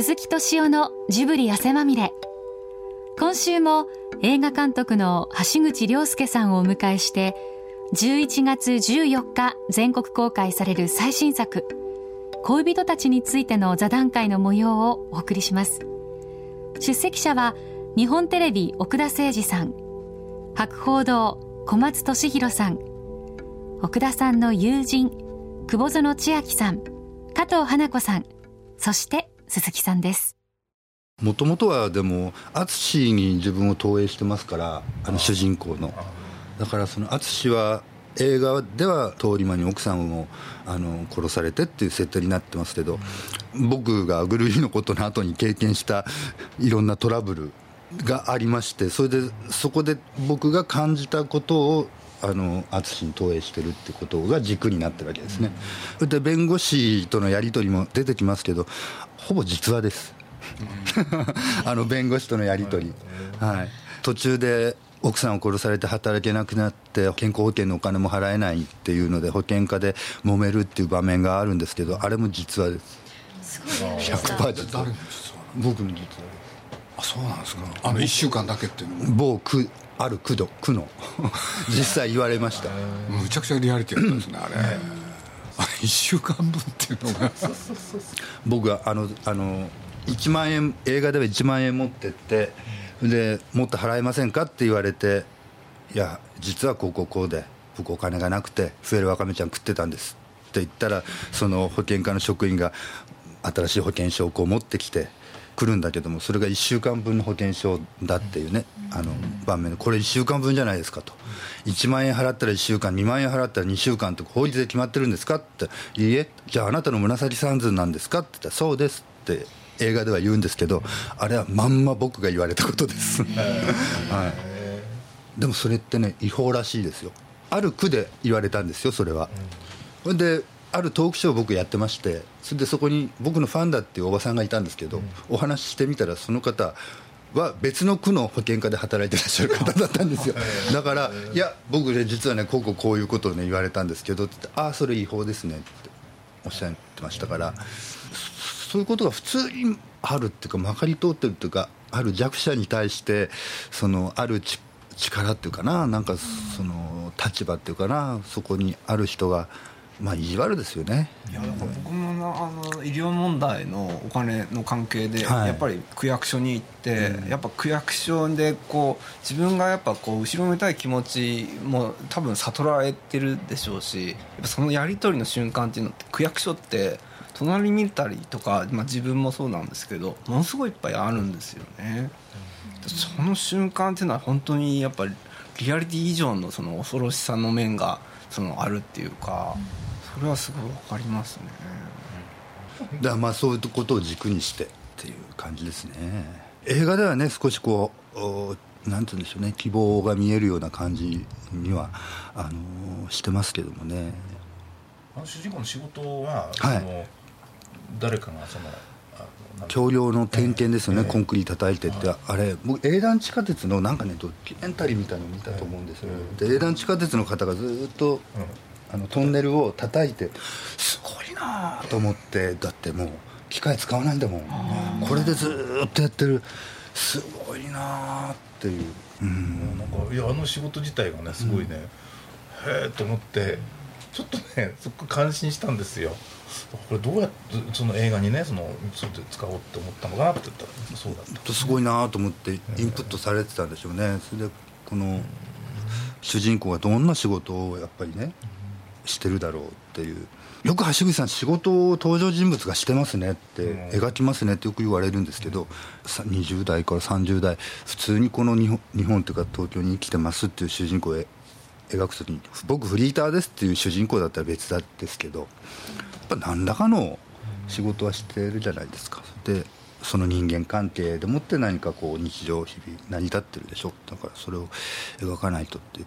鈴木敏夫のジブリ汗まみれ。今週も映画監督の橋口亮介さんをお迎えして11月14日全国公開される最新作恋人たちについての座談会の模様をお送りします。出席者は日本テレビ奥田誠二さん博報堂小松俊弘さん奥田さんの友人久保園千秋さん加藤花子さんそして鈴木さんです。もともとはでも淳に自分を投影してますからあの主人公の。だからその淳は映画では通り魔に奥さんをあの殺されてっていう設定になってますけど僕がグルーのことの後に経験したいろんなトラブルがありましてそれでそこで僕が感じたことをあの淳に投影してるってことが軸になってるわけですね、うん、で弁護士とのやり取りも出てきますけどほぼ実話です。あの弁護士とのやり取り、はい、途中で奥さんを殺されて働けなくなって健康保険のお金も払えないっていうので保険課で揉めるっていう場面があるんですけどあれも実話です。100%実話。僕の実話あそうなんですか。あの1週間だけっていうの某区ある区の区の。実際言われました。むちゃくちゃリアリティだったんですねあれ、あれ1週間分っていうのが。僕はあのあの1万円映画では1万円持ってってでもっと払えませんかって言われていや実はこうこうこうで僕お金がなくて増えるわかめちゃん食ってたんですって言ったらその保険課の職員が新しい保険証をこう持ってきて来るんだけどもそれが1週間分の保険証だっていうねあの場面でこれ1週間分じゃないですかと。1万円払ったら1週間2万円払ったら2週間って法律で決まってるんですかっていいえじゃああなたの紫三寸なんですかって言ったらそうですって映画では言うんですけどあれはまんま僕が言われたことです。はい、でもそれってね違法らしいですよ。ある区で言われたんですよそれは、うん、であるトークショーを僕やってましてそれでそこに僕のファンだっていうおばさんがいたんですけど、うん、お話ししてみたらその方は別の区の保険課で働いてらっしゃる方だったんですよ。だから「いや僕ね実はねこうこうこういうことをね言われたんですけど」って言って「ああそれ違法ですね」っておっしゃってましたからそういうことが普通にあるっていうかまかり通ってるっていうかある弱者に対してそのある力っていうかななんかその立場っていうかなそこにある人がまあ意地悪ですよね。いや僕もあの医療問題のお金の関係で、やっぱり区役所に行って、やっぱ区役所でこう自分がやっぱこう後ろめたい気持ちも多分悟られてるでしょうしやっぱそのやり取りの瞬間っていうのって区役所って隣見たりとか、まあ、自分もそうなんですけどものすごいいっぱいあるんですよね。その瞬間っていうのは本当にやっぱりリアリティ以上のその恐ろしさの面がそのあるっていうかそれはすごい分かりますね。だからまあそういうことを軸にしてっていう感じですね。映画ではね少しこうなんて言うんでしょうね。希望が見えるような感じにはあのしてますけどもね。あの主人公の仕事は、はい、誰かがその橋梁の点検ですよね、えー、コンクリ叩いてって、あれ僕営団地下鉄のなんかねドキュメンタリーみたいの見たと思うんですよ、えー、で営団地下鉄の方がずっと、あのトンネルを叩いて。すごいなと思ってだってもう機械使わないんだもん。これでずっとやってる。すごいなっていう、うん、なんかいやあの仕事自体がねすごいね、うん、へえと思ってちょっとねそこ感心したんですよ。これどうやってその映画にねそのそて使おうって思ったのかなって言ったらそうだった。すごいなと思ってインプットされてたんでしょうね。それでこの主人公がどんな仕事をやっぱりねしてるだろうっていう。よく橋口さん仕事を登場人物がしてますねって描きますねってよく言われるんですけど20代から30代普通にこの日本日本というか東京に生きてますっていう主人公を描く時に僕フリーターですっていう主人公だったら別だですけどぱ何らかの仕事はしてるじゃないですか。でその人間関係でもって何かこう日常日々成り立ってるでしょ。だからそれを描かないとって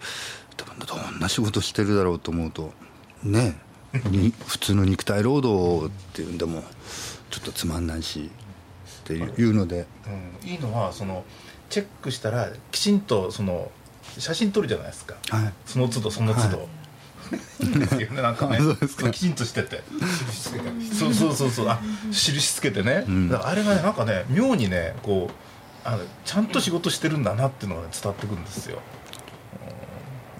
多分どんな仕事してるだろうと思うとねに普通の肉体労働っていうんでもちょっとつまんないしっていうので、うん、いいのはそのチェックしたらきちんとその写真撮るじゃないですか、はい、その都度その都度、はい。ですよねなんかね。きちんとしてて。そうそうそうそう。あ印つけてね、うん、あれがねなんかね妙にねこうあのちゃんと仕事してるんだなっていうのが、ね、伝わってくるんですよ、うん、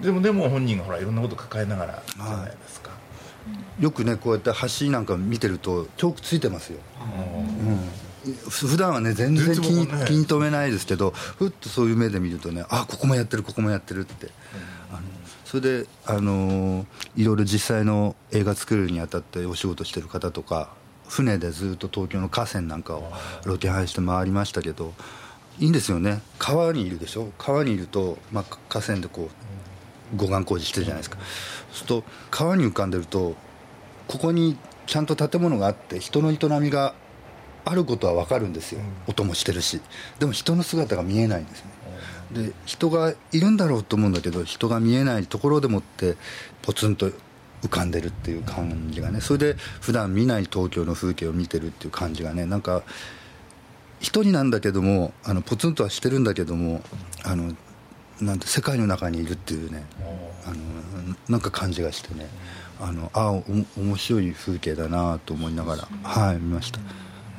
でもでも本人がほらいろんなこと抱えながらじゃないですか、はい、よくねこうやって橋なんか見てるとチョークついてますよ、うん。普段はね全然気に,、気に留めないですけどふっとそういう目で見るとねあここもやってるここもやってるって、あのそれで、あのいろいろ実際の映画作るにあたってお仕事してる方とか船でずっと東京の河川なんかをロケハンして回りましたけどいいんですよね。川にいるでしょ？川にいると、まあ、河川でこう護岸工事してるじゃないですか。そうすると川に浮かんでるとここにちゃんと建物があって人の営みがあることは分かるんですよ、音もしてるし。でも人の姿が見えないんですねで人がいるんだろうと思うんだけど人が見えないところでもってポツンと浮かんでるっていう感じがね。それで普段見ない東京の風景を見てるっていう感じがねなんか一人なんだけどもあのポツンとはしてるんだけどもあのなんて世界の中にいるっていうねあのなんか感じがしてねあのあお面白い風景だなと思いながらはい見ました。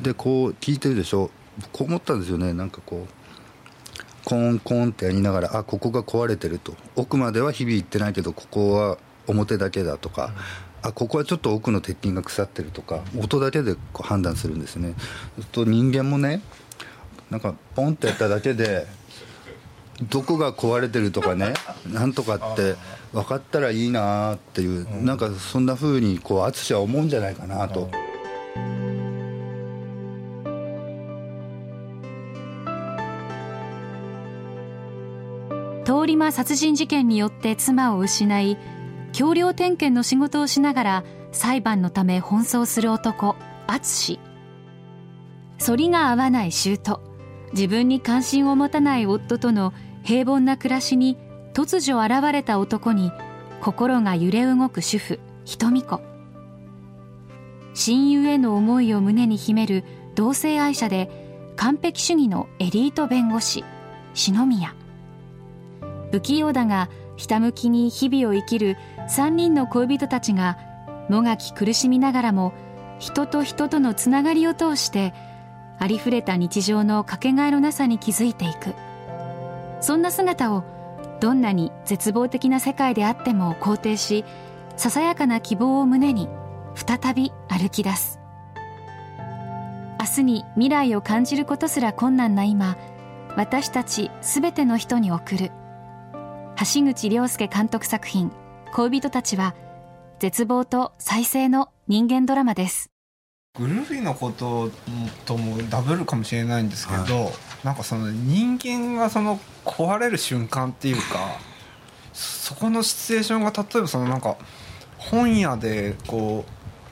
でこう聞いてるでしょ？こう思ったんですよね。なんかこうコンコンってやりながらあここが壊れてると。奥までは日々行ってないけどここは表だけだとか、あここはちょっと奥の鉄筋が腐ってるとか音だけでこう判断するんですね。と人間もねなんかポンってやっただけでどこが壊れてるとかね なんとかって分かったらいいなっていうなんかそんなふうにこう淳は思うんじゃないかなと。通り魔殺人事件によって妻を失い橋梁点検の仕事をしながら裁判のため奔走する男淳。反りが合わない姑自分に関心を持たない夫との平凡な暮らしに突如現れた男に心が揺れ動く主婦瞳子。親友への思いを胸に秘める同性愛者で完璧主義のエリート弁護士篠宮。不器用だがひたむきに日々を生きる3人の恋人たちがもがき苦しみながらも人と人とのつながりを通してありふれた日常のかけがえのなさに気づいていく。そんな姿をどんなに絶望的な世界であっても肯定しささやかな希望を胸に再び歩き出す。明日に未来を感じることすら困難な今私たちすべての人に送る。橋口亮介監督作品恋人たちは絶望と再生の人間ドラマです。ぐるりのことともダブルかもしれないんですけど、はい、なんかその人間がその壊れる瞬間っていうかそこのシチュエーションが例えばそのなんか本屋でこ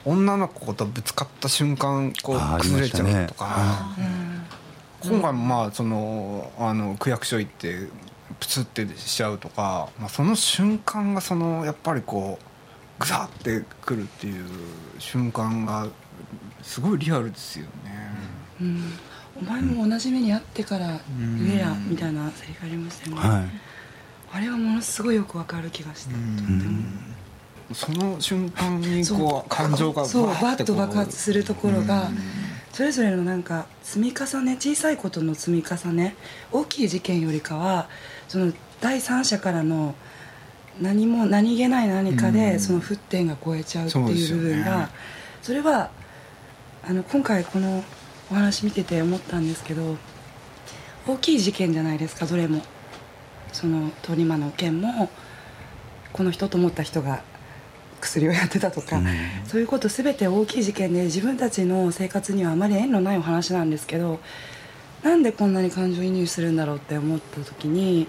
う女の子とぶつかった瞬間こう崩れちゃうとか、ね、今回もまあそのあの区役所行ってプツってしちゃうとか、まあ、その瞬間がそのやっぱりこうグサってくるっていう瞬間がすごいリアルですよね。うん、お前も同じ目に遭ってから言えやみたいなセリフありましたよね、はい、あれはものすごいよくわかる気がしてその瞬間にこう感情がそうバッと爆発するところがそれぞれのなんか積み重ね小さいことの積み重ね大きい事件よりかはその第三者からの何も何気ない何かでその沸点が超えちゃうっていう部分がそれはあの今回このお話見てて思ったんですけど大きい事件じゃないですかどれも。その通り魔の件もこの人と思った人が薬をやってたとか、そういうこと全て大きい事件で自分たちの生活にはあまり縁のないお話なんですけどなんでこんなに感情移入するんだろうって思った時に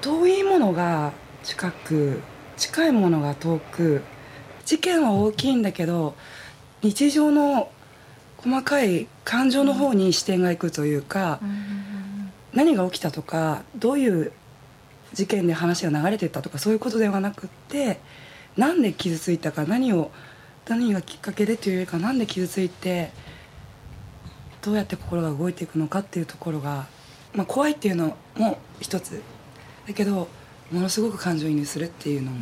遠いものが近く近いものが遠く事件は大きいんだけど日常の細かい感情の方に視点がいくというか、何が起きたとかどういう事件で話が流れてったとかそういうことではなくってなんで傷ついたか何を何がきっかけでというよりか何で傷ついてどうやって心が動いていくのかっていうところが、まあ、怖いっていうのも一つだけどものすごく感情移入するっていうのも、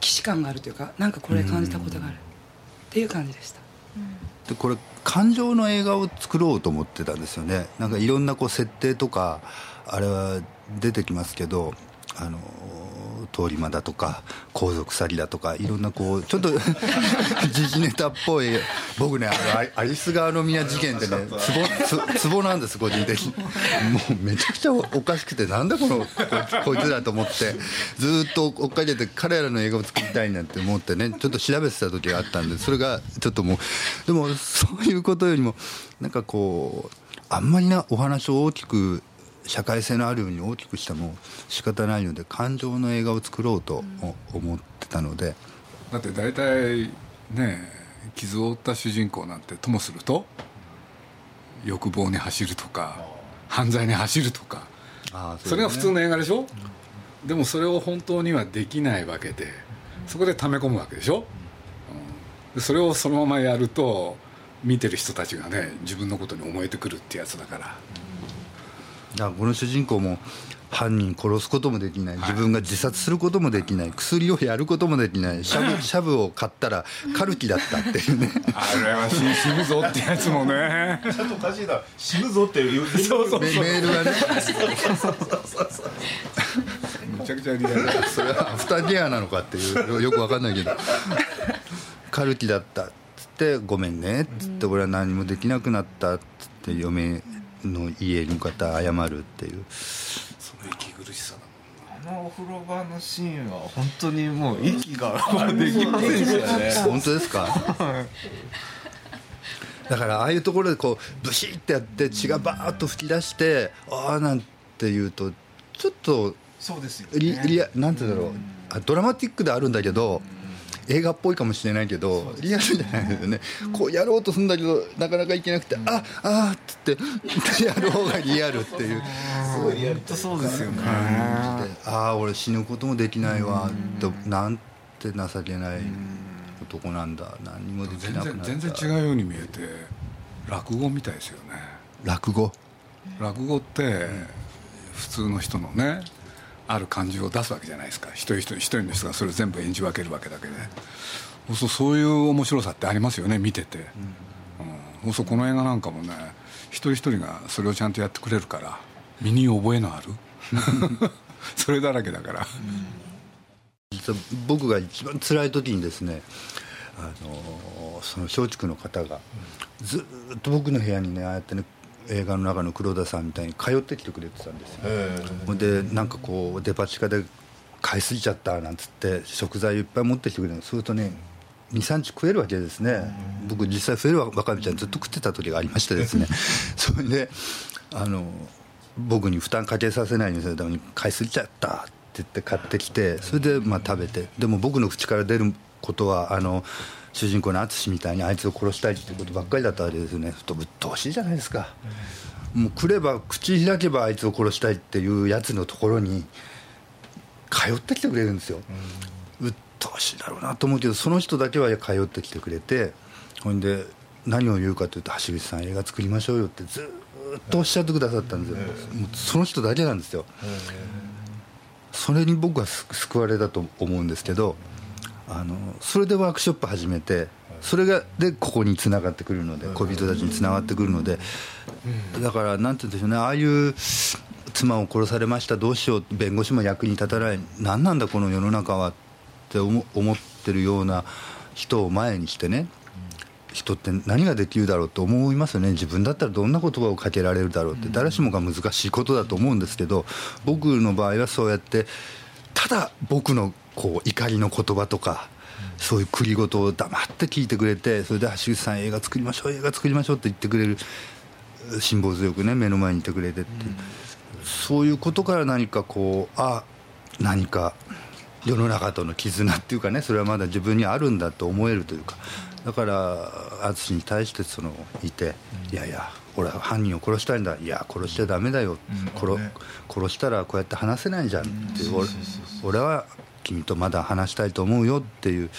既視感があるというかなんかこれ感じたことがあるっていう感じでした。でこれ感情の映画を作ろうと思ってたんですよね。なんかいろんなこう設定とかあれは出てきますけどあの通り魔だとか皇族詐欺だとかいろんなこうちょっと 時事ネタっぽい僕ねあのアリス川宮事件ってねツボツボなんです個人的に。もうめちゃくちゃおかしくてなんだこのこいつらと思ってずっと追っかけて彼らの映画を作りたいなんて思ってねちょっと調べてた時があったんでそれがちょっともうでもそういうことよりもなんかこうあんまりなお話を大きく社会性のあるように大きくしても仕方ないので感情の映画を作ろうと思ってたので、だって大体ね傷を負った主人公なんてともすると欲望に走るとか犯罪に走るとかそ,、それが普通の映画でしょ、うん、でもそれを本当にはできないわけでそこで溜め込むわけでしょ、うん、それをそのままやると見てる人たちがね自分のことに思えてくるってやつだから。だからこの主人公も犯人殺すこともできない。自分が自殺することもできない。薬をやることもできない。シャブ シャブを買ったらカルキだったっていうね。あれは死ぬぞってやつもね。ちょっとおかしいな。死ぬぞっていうそうそうメールがね。めちゃくちゃリアル。それはアフターケアなのかっていう。よく分かんないけど。カルキだったっつって「ごめんね」っつって「俺は何もできなくなった」っつって嫁の家に向かって謝るっていう。その息苦しさあのお風呂場のシーンは本当にもう息ができませんでしたね。本当ですか？だからああいうところでこうブシッてやって血がバーッと噴き出してああなんていうとちょっとそうですよ、ね、リリアなんて言うんだろう、あドラマティックであるんだけど、映画っぽいかもしれないけどリアルじゃないですよね、こうやろうとするんだけどなかなかいけなくて、ああっつって やる方がリアルっていう。すごいリアルとそうですよね。ああ俺死ぬこともできないわとなんて情けない男なんだ何もできなくなった。全然違うように見えて落語みたいですよね。落語？落語って普通の人のねある感じを出すわけじゃないですか。一人一人一人の人がそれを全部演じ分けるわけだけで、そうそういう面白さってありますよね見てて、うん、そうこの映画なんかもね一人一人がそれをちゃんとやってくれるから身に覚えのある。それだらけだから、実は僕が一番辛い時にですねあのその松竹の方がずっと僕の部屋にねああやってね映画の中の黒田さんみたいに通ってきてくれてたんですよ。でなんかこうデパ地下で買いすぎちゃったなんつって食材いっぱい持ってきてくれるそうするとね23日食えるわけですね。僕実際増えるわかめちゃんずっと食ってた時がありましてですね。それであの僕に負担かけさせないようにするために買いすぎちゃったって言って買ってきてそれでまあ食べて。でも僕の口から出ることはあの主人公の淳みたいにあいつを殺したいっていうことばっかりだったわけですよね。とぶっ通しいじゃないですか、もう来れば口開けばあいつを殺したいっていうやつのところに通ってきてくれるんですよ、うん、鬱陶しいだろうなと思うけどその人だけは通ってきてくれてほんで何を言うかというと橋口さん映画作りましょうよってずっとおっしゃってくださったんですよ、もうその人だけなんですよ、それに僕は救われたと思うんですけど、あのそれでワークショップ始めてそれがでここにつながってくるので恋人たちにつながってくるのでだからなんて言うんでしょうねああいう妻を殺されましたどうしよう弁護士も役に立たない何なんだこの世の中はって思ってるような人を前にしてね人って何ができるだろうと思いますよね。自分だったらどんな言葉をかけられるだろうって誰しもが難しいことだと思うんですけど僕の場合はそうやってただ僕のこう怒りの言葉とか、そういう繰り言を黙って聞いてくれてそれで橋口さん映画作りましょう映画作りましょうって言ってくれる辛抱強くね目の前にいてくれてって、そういうことから何かこうあ何か世の中との絆っていうかねそれはまだ自分にあるんだと思えるというか。だから淳に対してそのいて、いやいや俺は犯人を殺したいんだ。いや殺しちゃダメだよ、殺殺したらこうやって話せないじゃんって、俺は君とまだ話したいと思うよっていう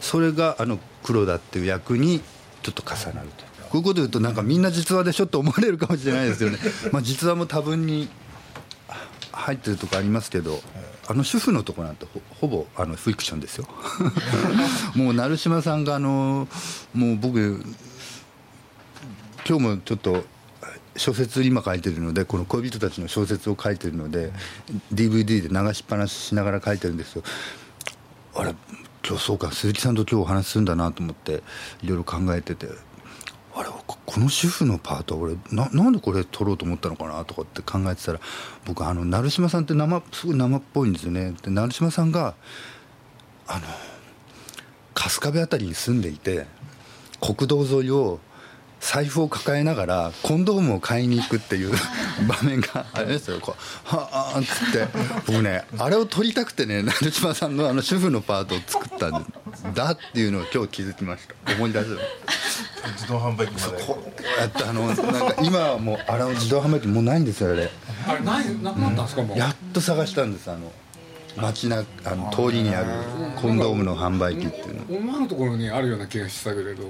それがあの黒田っていう役にちょっと重なるとこういうこと言うとなんかみんな実話でしょって思われるかもしれないですよね。まあ実話も多分に入ってるとこありますけどあの主婦のとこなんてほほぼあのフィクションですよ。もう成島さんがあのもう僕今日もちょっと小説今書いてるのでこの恋人たちの小説を書いてるので DVD で流しっぱなししながら書いてるんですよ。あれ今日そうか鈴木さんと今日お話しするんだなと思っていろいろ考えてて。あれこの主婦のパート俺ななんでこれ撮ろうと思ったのかなとかって考えてたら僕あの成島さんって生すごい生っぽいんですよね。で成島さんがあの春日部辺りに住んでいて国道沿いを財布を抱えながらコンドームを買いに行くっていう 場面があれですよ。こうはあっつって。僕ねあれを撮りたくてね成島さんのあの主婦のパートを作ったんだっていうのを今日気づきました。思い出す自動販売機まで。こうやってあのなんか今はもうあれの自動販売機もうないんですよあれ。あれないなくなったんですか、もう？やっと探したんですあの街なあの通りにあるコンドームの販売機っていうの。思わぬところにあるような気がしたけれど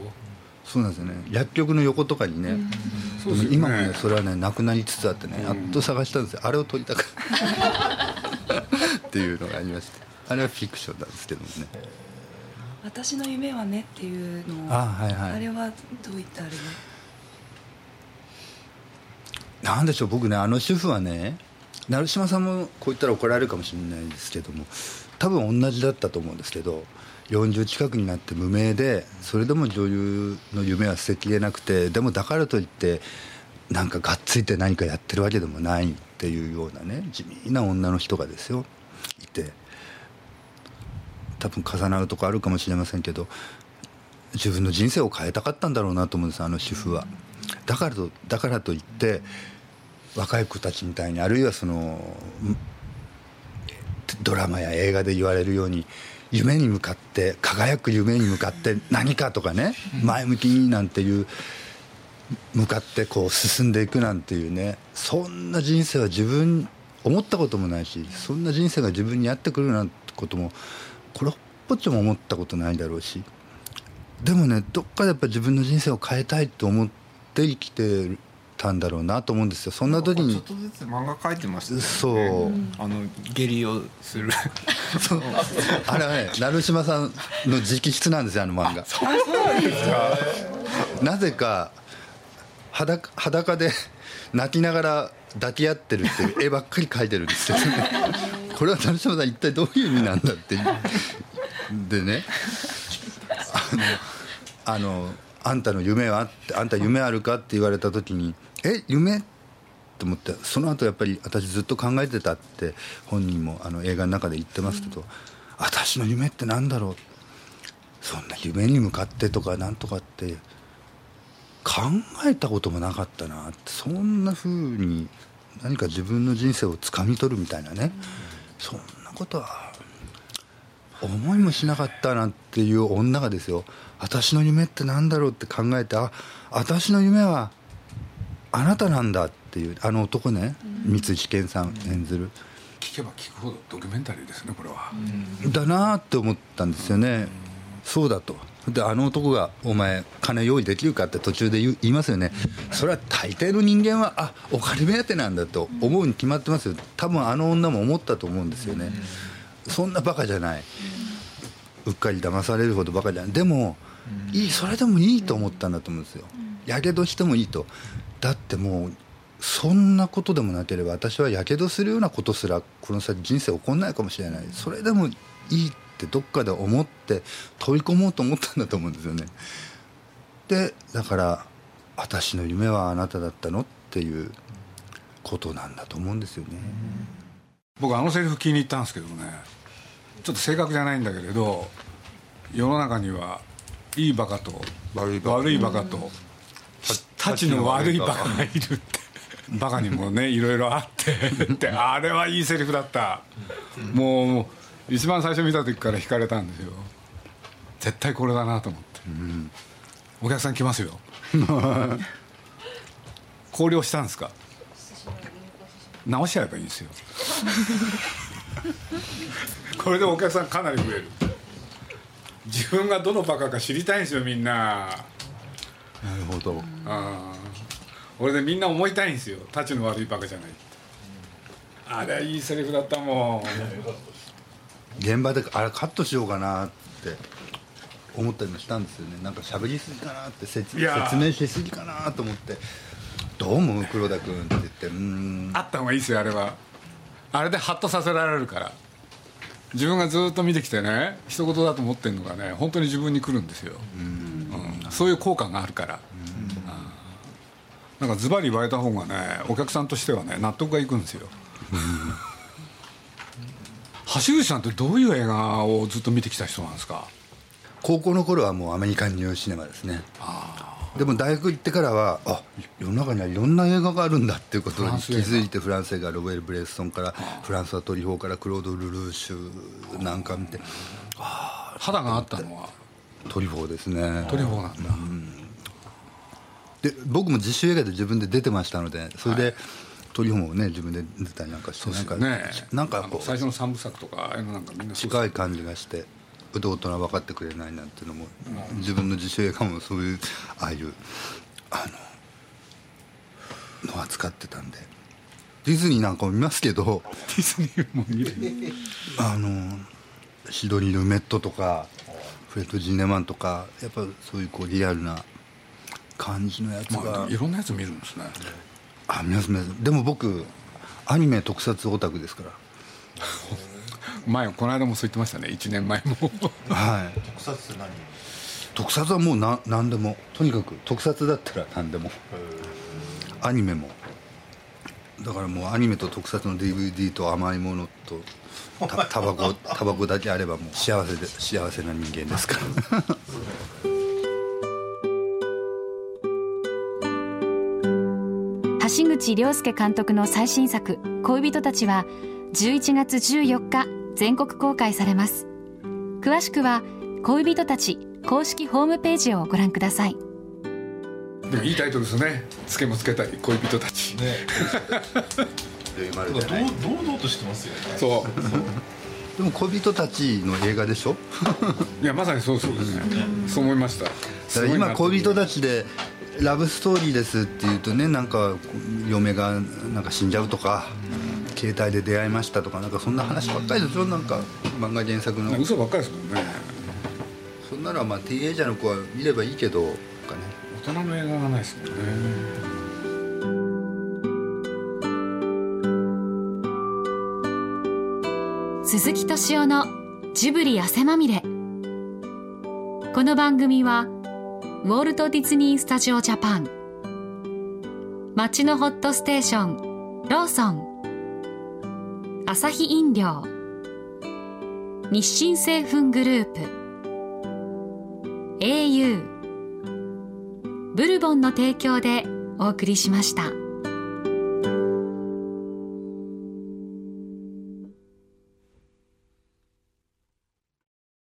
そうなんですよね。薬局の横とかにね、そうですよね。今もねそれはねなくなりつつあってねやっと探したんですよ。あれを撮りたくっていうのがありまして。あれはフィクションなんですけどもね。私の夢はねっていうのをあはいはい。あれはどういったあれで？なんでしょう僕ねあの主婦はね成島さんもこう言ったら怒られるかもしれないですけども多分同じだったと思うんですけど40近くになって無名でそれでも女優の夢は捨てきれなくてでもだからといってなんかがっついて何かやってるわけでもないっていうようなね地味な女の人がですよいて多分重なるとこあるかもしれませんけど自分の人生を変えたかったんだろうなと思うんですあの主婦は。だからとだからといって若い子たちみたいにあるいはそのドラマや映画で言われるように夢に向かって輝く夢に向かって何かとかね前向きになんていう向かってこう進んでいくなんていうねそんな人生は自分思ったこともないしそんな人生が自分にやってくるなんてこともこれっぽっちも思ったことないだろうしでもねどっかでやっぱ自分の人生を変えたいと思って生きてたんだろうなと思うんですよ。そんな時にちょっとずつ漫画描いてましたよね。そう。あの下痢をする。そう。あれはね成島さんの直筆なんですよあの漫画。なぜか裸裸で泣きながら抱き合ってるっていう絵ばっかり描いてるんですよ これは成島さん一体どういう意味なんだってでね。あのあのあんたの夢はってあんた夢あるかって言われた時にえ夢？と思ってその後やっぱり私ずっと考えてたって本人もあの映画の中で言ってますけど、私の夢って何だろう？そんな夢に向かってとかなんとかって考えたこともなかったなってそんなふうに何か自分の人生をつかみ取るみたいなね、そんなことは思いもしなかったなんていう女がですよ。私の夢って何だろうって考えてあ私の夢はあなたなんだっていうあの男ね、三石健さん演ずる、聞けば聞くほどドキュメンタリーですねこれは、だなーって思ったんですよね、そうだと。であの男が「お前金用意できるか?」って途中で言いますよね、それは大抵の人間はあお金目当てなんだと思うに決まってますよ。多分あの女も思ったと思うんですよね、そんなバカじゃない、うっかり騙されるほどバカじゃない。でも、いいそれでもいいと思ったんだと思うんですよ。やけどしてもいいとだってもうそんなことでもなければ私はやけどするようなことすらこの先人生起こんないかもしれない。それでもいいってどっかで思って取り込もうと思ったんだと思うんですよね。でだから「私の夢はあなただったの?」っていうことなんだと思うんですよね。僕あのセリフ気に入ったんですけどね。ちょっと正確じゃないんだけれど世の中にはいいバカと悪いバカ。悪いバカとたちの悪いバカがいるって。バカにもねいろいろあって。っ てあれはいいセリフだった。もう一番最初見た時から惹かれたんですよ。絶対これだなと思って、お客さん来ますよ。考慮したんですか？直しちゃえばいいんですよ。これでお客さんかなり増える。自分がどのバカか知りたいんですよみんななるほど。ああ俺でみんな思いたいんですよ。たちの悪いバカじゃない。ってあれいいセリフだったもん。現場であれカットしようかなって。思ったりもしたんですよね。なんか喋りすぎかなって説説明しすぎかなと思って「どう思う黒田君」って言って。うん。あった方がいいですよあれは。あれでハッとさせられるから。自分がずっと見てきてね一言だと思ってるのがね本当に自分に来るんですよ、うん、そういう効果があるから、うん、なんかズバリ言われた方がねお客さんとしてはね納得がいくんですよ、橋口さんってどういう映画をずっと見てきた人なんですか？高校の頃はもうアメリカンニューシネマですね。でも大学行ってからはあ世の中にはいろんな映画があるんだっていうことに気づいてフランス映画ロベル・ブレストンからフランスはトリフォーからクロード・ルルーシュなんか見て肌があったのは？トリュフォーですね。トリュフォーなんだ、うん、で僕も自主映画で自分で出てましたのでそれで、はい。トリュフォーもね自分で出たりなんかして、なんかねなんかこう最初の三部作とかなんかみんな近い感じがして大人分かってくれないなんていうのも、自分の自主映画もそういうああいうあのの扱ってたんで。ディズニーなんかも見ますけどディズニーも見る。あのシドニー・ルメットとかフレッド・ジンネマンとかやっぱそういうこうリアルな感じのやつが、まあ、いろんなやつ見るんですね。あ見ます見ます。でも僕アニメ特撮オタクですから。前この間もそう言ってましたね。1年前も。はい。特撮って何？特撮はもうな何でも。とにかく特撮だったら何でも。アニメもだからもうアニメと特撮の DVD と甘いものとたタバコタバコだけあればもう幸せで幸せな人間です。から橋口亮介監督の最新作「恋人たち」は11月14日全国公開されます。詳しくは恋人たち公式ホームページをご覧ください。でもいいタイトルですね。つけもつけたり恋人たちね。堂々としてますよね。そう。でも恋人たちの映画でしょ？いやまさにそうそうですね。そう思いました。今恋人たちでラブストーリーですっていうとねなんか嫁がなんか死んじゃうとか、携帯で出会いましたとかなんかそんな話ばっかりでしょなんか漫画原作の。嘘ばっかりですもんね。そんなのはまあティーエイジャーの子は見ればいいけどかね。大人の映画がないですもんね鈴木敏夫のジブリ汗まみれ。この番組はウォルト・ディズニー・スタジオ・ジャパン。街のホットステーションローソン。アサヒ飲料。日清製粉グループ。au ブルボンの提供でお送りしました。